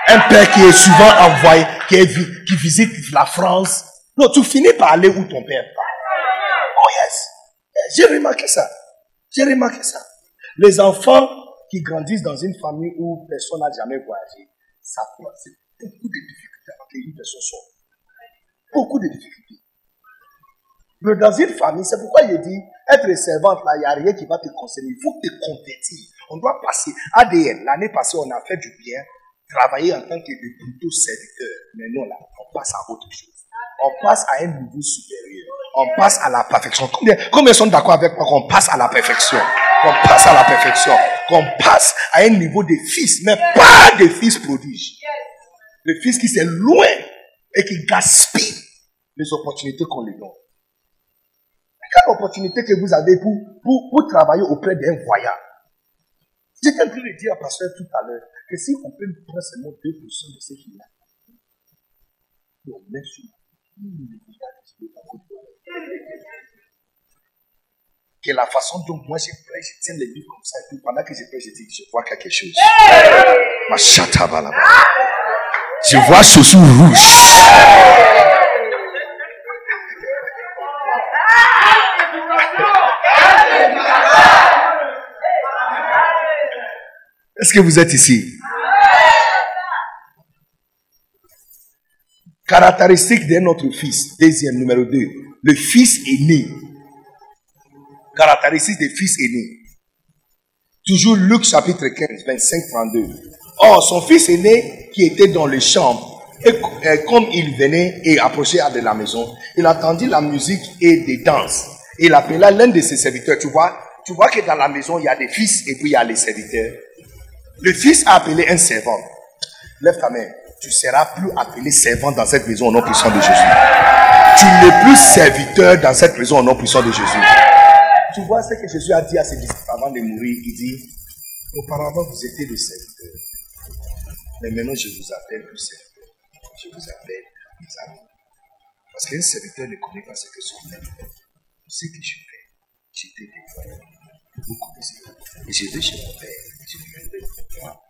Un père qui est souvent envoyé, qui, qui visite la France. Non, tu finis par aller où ton père va. Oh yes. J'ai remarqué ça. J'ai remarqué ça. Les enfants qui grandissent dans une famille où personne n'a jamais voyagé, ça pose beaucoup de difficultés à accueillir personne seule. Beaucoup de difficultés. Mais dans une famille, c'est pourquoi il dit, être servante, là, il n'y a rien qui va te concerner. Il faut te convertir. On doit passer. ADN, l'année passée, on a fait du bien, travailler en tant que de plutôt serviteur. Mais non, là, on passe à autre chose. On passe à un niveau supérieur. On passe à la perfection. Combien, combien sont d'accord avec moi qu'on passe à la perfection? Qu'on passe à la perfection qu'on passe à un niveau de fils, mais pas de fils prodiges. Le fils qui s'est loin et qui gaspille les opportunités qu'on lui donne. Quelle opportunité que vous avez pour, pour, travailler auprès d'un voyant? J'étais en train de dire à Pasteur tout à l'heure que si on peut prendre seulement 2% de ce qu'il a, on met sur que la façon dont moi je prêche, je tiens les livres comme ça, et puis pendant que je prêche, je dis, je vois quelque chose. Ma là-bas. Je vois chaussures rouges. Est-ce que vous êtes ici? Caractéristique de notre fils, deuxième numéro 2. Le fils est né caractéristiques des fils aînés. Toujours Luc chapitre 15, 25, 32. Or, son fils aîné, qui était dans les chambres, et, comme il venait et approchait de la maison, il entendit la musique et des danses. Il appela l'un de ses serviteurs. Tu vois, tu vois que dans la maison, il y a des fils et puis il y a les serviteurs. Le fils a appelé un servant. Lève ta main. Tu seras plus appelé servant dans cette maison au nom puissant de Jésus. Tu n'es plus serviteur dans cette maison au nom puissant de Jésus. Tu vois ce que Jésus a dit à ses disciples avant de mourir. Il dit, auparavant vous étiez des serviteurs. Mais maintenant je vous appelle plus serviteur. Je vous appelle mes amis. Parce qu'un serviteur ne connaît pas ce que son maître fait. Ce que je fais, j'étais déployé. Vous connaissez. Et je vais chez mon père. Je viendrai moi.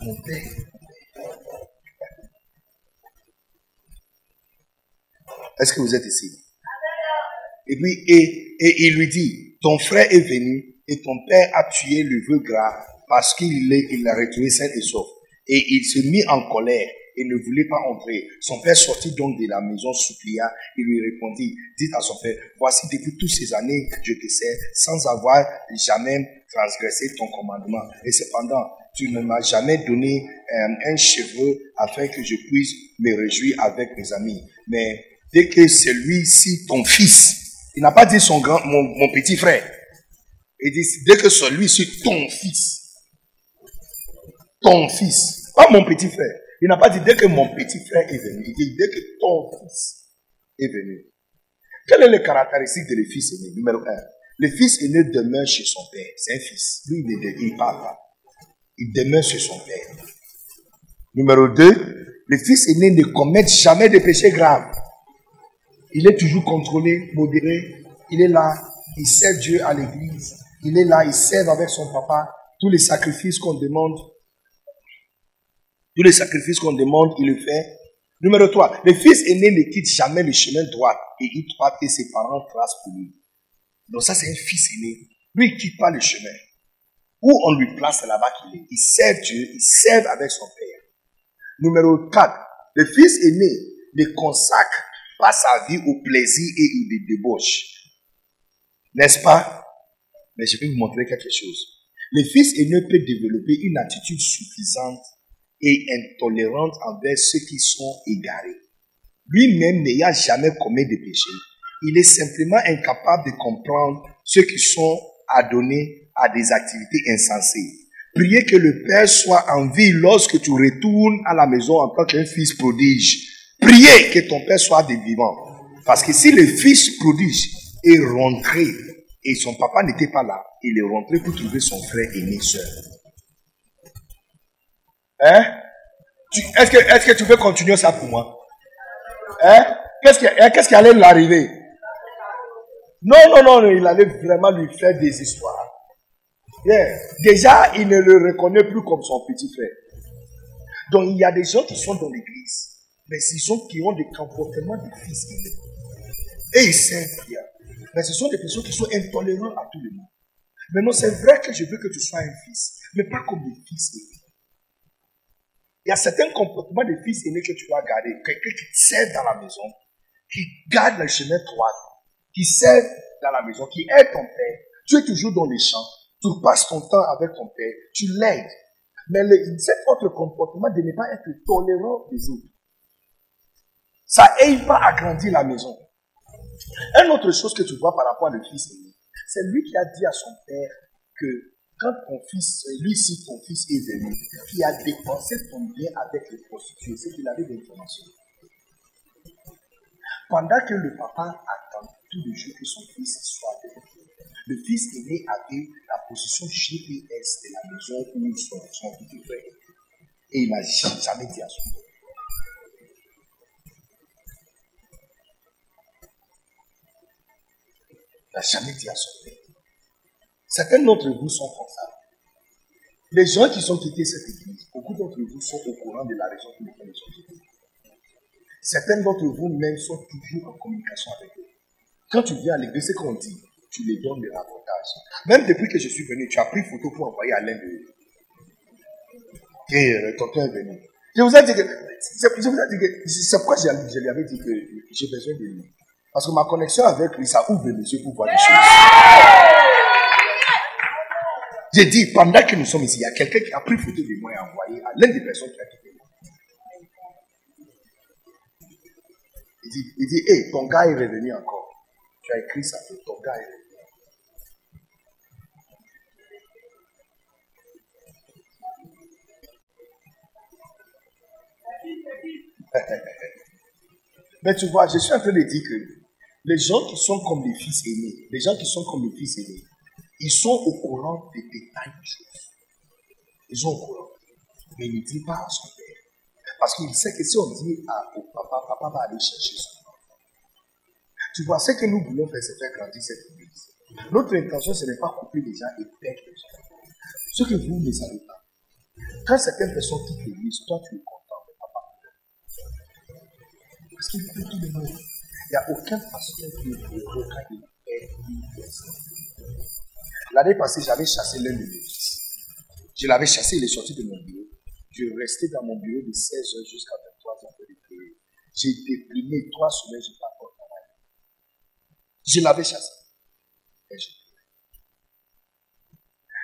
Mon père. Est-ce que vous êtes ici? Et puis, et, et il lui dit, ton frère est venu et ton père a tué le vœu gras parce qu'il il l'a retrouvé sain et sauf. Et il se mit en colère et ne voulait pas entrer. Son père sortit donc de la maison, supplia, et lui répondit, dit à son père, voici depuis toutes ces années je te sers, sans avoir jamais transgressé ton commandement. Et cependant, tu ne m'as jamais donné euh, un cheveu afin que je puisse me réjouir avec mes amis. Mais dès que celui-ci, ton fils, il n'a pas dit son grand, mon, petit frère, il dit, dès que celui-ci, ton fils, ton fils, pas mon petit frère, il n'a pas dit dès que mon petit frère est venu. Il dit dès que ton fils est venu. Quelle est la caractéristique de le fils aîné? Numéro un, le fils aîné demeure chez son père. C'est un fils. Lui, il ne parle pas. Il demeure chez son père. Numéro deux, le fils aîné ne commet jamais de péché grave. Il est toujours contrôlé, modéré. Il est là. Il sert Dieu à l'église. Il est là. Il sert avec son papa. Tous les sacrifices qu'on demande, tous les sacrifices qu'on demande, il le fait. Numéro 3, le fils aîné ne quitte jamais le chemin droit et il croit que ses parents tracent pour lui. Donc ça, c'est un fils aîné. Lui, il ne quitte pas le chemin. Où on lui place, là-bas qu'il est. Il sert Dieu, il sert avec son père. Numéro 4, le fils aîné ne consacre pas sa vie au plaisir et au débauche. N'est-ce pas? Mais je vais vous montrer quelque chose. Le fils aîné peut développer une attitude suffisante et intolérante envers ceux qui sont égarés. Lui-même n'ayant jamais commis de péché, il est simplement incapable de comprendre ceux qui sont adonnés à des activités insensées. Priez que le Père soit en vie lorsque tu retournes à la maison en tant qu'un fils prodige. Priez que ton Père soit des vivants. Parce que si le fils prodige est rentré et son papa n'était pas là, il est rentré pour trouver son frère aîné seul. Hein? Est-ce que, est que tu veux continuer ça pour moi? Hein? Qu'est-ce qui, hein, allait l'arriver? Non, non, non, il allait vraiment lui faire des histoires. Déjà, il ne le reconnaît plus comme son petit frère. Donc, il y a des gens qui sont dans l'église, mais ils sont, qui ont des comportements de fils. Et ils servent bien. Mais ce sont des personnes qui sont intolérantes à tout le monde. Maintenant, c'est vrai que je veux que tu sois un fils, mais pas comme des fils aînés. Il y a certains comportements de fils aînés que tu dois garder. Quelqu'un qui sert dans la maison, qui garde le chemin droit, qui sert dans la maison, qui aide ton père. Tu es toujours dans les champs, tu passes ton temps avec ton père, tu l'aides. Mais cet autre comportement de ne pas être tolérant des autres, ça n'aide pas à grandir la maison. Une autre chose que tu vois par rapport à le fils aîné, c'est lui qui a dit à son père que quand ton fils, lui si ton fils est venu, qui a dépensé ton bien avec les prostituées, c'est qu'il avait des informations. Pendant que le papa attend tout le jour que son fils soit venu, le fils aîné avait la position GPS de la maison où son, son petit frère Et il n'a jamais dit à son père. N'a jamais dit à son père. Certains d'entre vous sont comme ça. Les gens qui sont quittés cette église, beaucoup d'entre vous sont au courant de la raison pour laquelle ils sont quittés. Certains d'entre vous même sont toujours en communication avec eux. Quand tu viens à l'église, c'est qu'on dit, tu les donnes des rapportages. Même depuis que je suis venu, tu as pris photo pour envoyer à l'un d'eux. Et euh, tonton est venu. Je vous ai dit que, c'est pourquoi je lui avais dit que j'ai besoin de lui. Parce que ma connexion avec lui, ça ouvre les yeux pour voir des choses. J'ai dit, pendant que nous sommes ici, il y a quelqu'un qui a pris photo de moi et envoyé à l'une des personnes qui a quitté. Il dit, il dit, hé, ton gars est revenu encore. Tu as écrit ça, ton gars est revenu. Mais tu vois, je suis en train de dire que les gens qui sont comme les fils aînés, les gens qui sont comme les fils aînés, ils sont au courant des détails des choses. Ils sont au courant. Mais ils ne disent pas à son père. Parce qu'il sait que si on dit à, au papa, papa va aller chercher son enfant. Tu vois, ce que nous voulons faire, c'est faire grandir cette église. Notre intention, ce n'est pas couper les gens et perdre les gens. Ce que vous ne savez pas. Quand certaines personnes quittent l'église, toi tu es content, mais papa Parce qu'il fait tout le monde. N'y a aucun pasteur qui une personne. L'année passée, j'avais chassé l'un de mes fils. Je l'avais chassé, il est sorti de mon bureau. Je restais dans mon bureau de 16h jusqu'à 23h de prier. J'ai déprimé trois semaines, je n'ai pas encore travaillé. Je l'avais chassé. Et,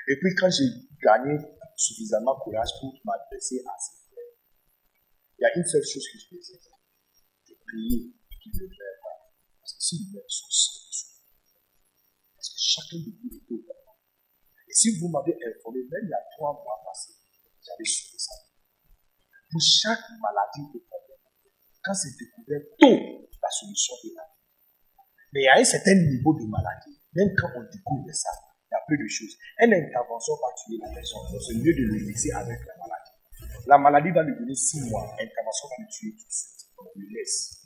Et puis quand j'ai gagné suffisamment courage pour m'adresser à ses frères, il y a une seule chose que je faisais. Je priais qu'il ne s'il meurt, son sang Parce que chacun de vous est au et si vous m'avez informé, même il y a trois mois passés, j'avais suivi ça. Pour chaque maladie ou problème, quand c'est découvert tôt, la solution est là. Mais il y a un certain niveau de maladie. Même quand on découvre ça, il y a peu de choses. Une intervention va tuer la personne. C'est mieux de le laisser avec la maladie. La maladie va lui donner six mois. L'intervention va le tuer tout de suite. On le laisse.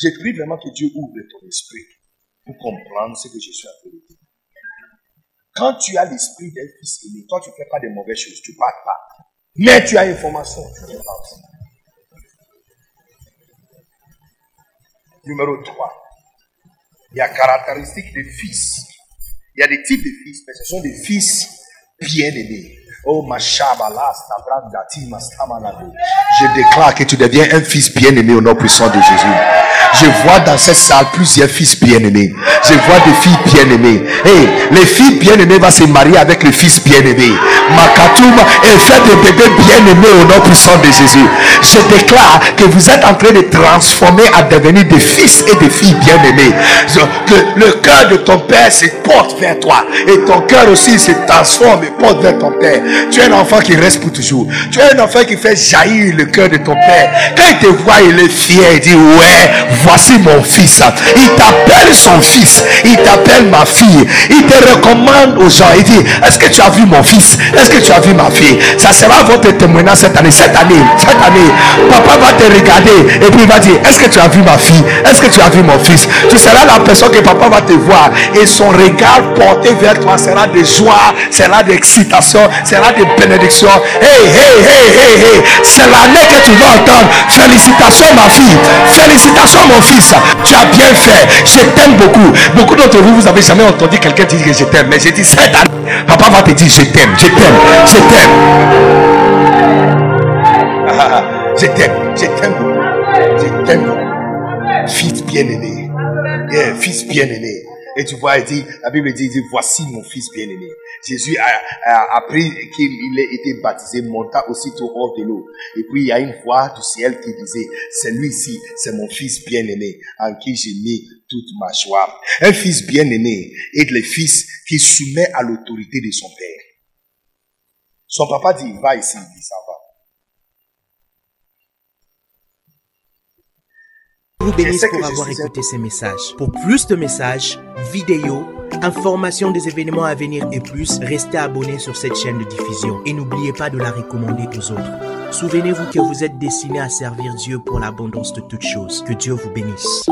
J'ai pris vraiment que Dieu ouvre ton esprit pour comprendre ce que je suis en train de dire. Quand tu as l'esprit d'un fils aimé, toi tu ne fais pas de mauvaises choses, tu ne parles pas. Mais tu as information, tu parles Numéro 3. Il y a caractéristiques de fils. Il y a des types de fils, mais ce sont des fils bien-aimés. Oh, Je déclare que tu deviens un fils bien-aimé au nom puissant de Jésus. Je vois dans cette salle plusieurs fils bien-aimés. Je vois des filles bien-aimées. Et les filles bien-aimées vont se marier avec les fils bien-aimés. Makatoum et faire des bébés bien-aimés au nom puissant de Jésus. Je déclare que vous êtes en train de transformer à devenir des fils et des filles bien-aimés. Que le cœur de ton père se porte vers toi. Et ton cœur aussi se transforme et porte vers ton père. Tu es un enfant qui reste pour toujours. Tu es un enfant qui fait jaillir le cœur de ton père. Quand il te voit, il est fier. Il dit, ouais, voici mon fils. Il t'appelle son fils. Il t'appelle ma fille. Il te recommande aux gens. Il dit, est-ce que tu as vu mon fils? Est-ce que tu as vu ma fille? Ça sera votre témoignage cette année. Cette année, cette année, papa va te regarder et puis il va dire, est-ce que tu as vu ma fille? Est-ce que tu as vu mon fils? Tu seras la personne que papa va te voir et son regard porté vers toi sera de joie, sera d'excitation, sera de bénédiction. Hey, hey, hey, hey, hey. C'est l'année que tu vas entendre. Félicitations ma fille. Félicitations mon fils, tu as bien fait. Je t'aime beaucoup. Beaucoup d'entre vous, vous n'avez jamais entendu quelqu'un dire que je t'aime. Mais j'ai dit cette année, papa va te dire je t'aime, je t'aime, je t'aime. je t'aime, je t'aime Je t'aime Fils bien-aimé. fils bien-aimé. Et tu vois, il dit, la Bible dit, dit voici mon fils bien-aimé. Jésus a, appris qu'il a été baptisé, monta aussitôt hors de l'eau. Et puis il y a une voix du ciel qui disait, c'est lui-ci, c'est mon fils bien-aimé, en qui j'ai mis toute ma joie. Un fils bien-aimé est le fils qui soumet à l'autorité de son père. Son papa dit, va ici, il s'en va. vous bénisse pour avoir écouté ces messages. Pour plus de messages, vidéos, informations des événements à venir et plus, restez abonné sur cette chaîne de diffusion et n'oubliez pas de la recommander aux autres. Souvenez-vous que vous êtes destiné à servir Dieu pour l'abondance de toutes choses. Que Dieu vous bénisse.